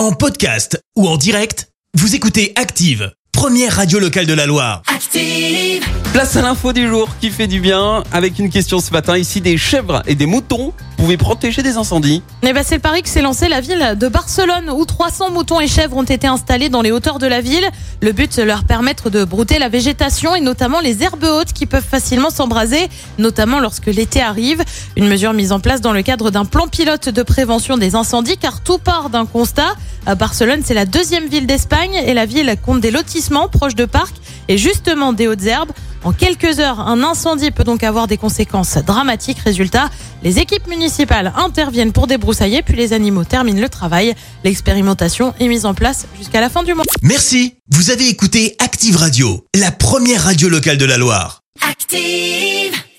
En podcast ou en direct, vous écoutez Active, première radio locale de la Loire. Active. Place à l'info du jour qui fait du bien avec une question ce matin. Ici, des chèvres et des moutons pouvaient protéger des incendies. Eh ben, c'est le pari que s'est lancé la ville de Barcelone où 300 moutons et chèvres ont été installés dans les hauteurs de la ville. Le but, c'est leur permettre de brouter la végétation et notamment les herbes hautes qui peuvent facilement s'embraser, notamment lorsque l'été arrive. Une mesure mise en place dans le cadre d'un plan pilote de prévention des incendies car tout part d'un constat. À Barcelone, c'est la deuxième ville d'Espagne et la ville compte des lotissements proches de parcs et justement des hautes herbes. En quelques heures, un incendie peut donc avoir des conséquences dramatiques. Résultat, les équipes municipales interviennent pour débroussailler, puis les animaux terminent le travail. L'expérimentation est mise en place jusqu'à la fin du mois. Merci, vous avez écouté Active Radio, la première radio locale de la Loire. Active.